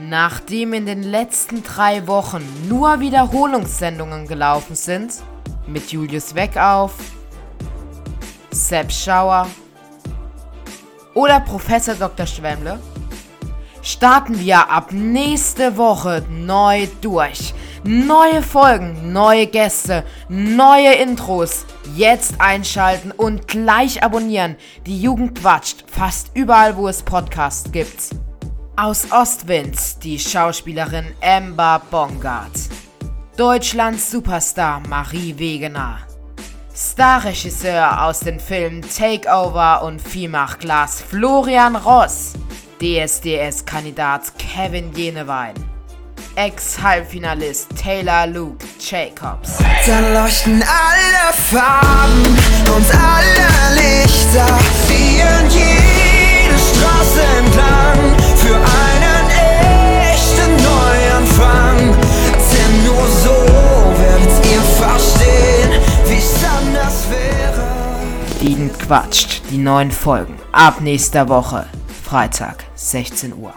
Nachdem in den letzten drei Wochen nur Wiederholungssendungen gelaufen sind, mit Julius Weckauf, Sepp Schauer oder Professor Dr. Schwemmle, starten wir ab nächste Woche neu durch. Neue Folgen, neue Gäste, neue Intros. Jetzt einschalten und gleich abonnieren. Die Jugend quatscht fast überall, wo es Podcasts gibt. Aus Ostwind die Schauspielerin Amber Bongard. Deutschlands Superstar Marie Wegener. Starregisseur aus den Filmen Takeover und Viehmach Glas Florian Ross. DSDS-Kandidat Kevin Jenewein. Ex-Halbfinalist Taylor Luke Jacobs. Dann leuchten alle Farben und alle Lichter Dieden quatscht die neuen Folgen ab nächster Woche, Freitag, 16 Uhr.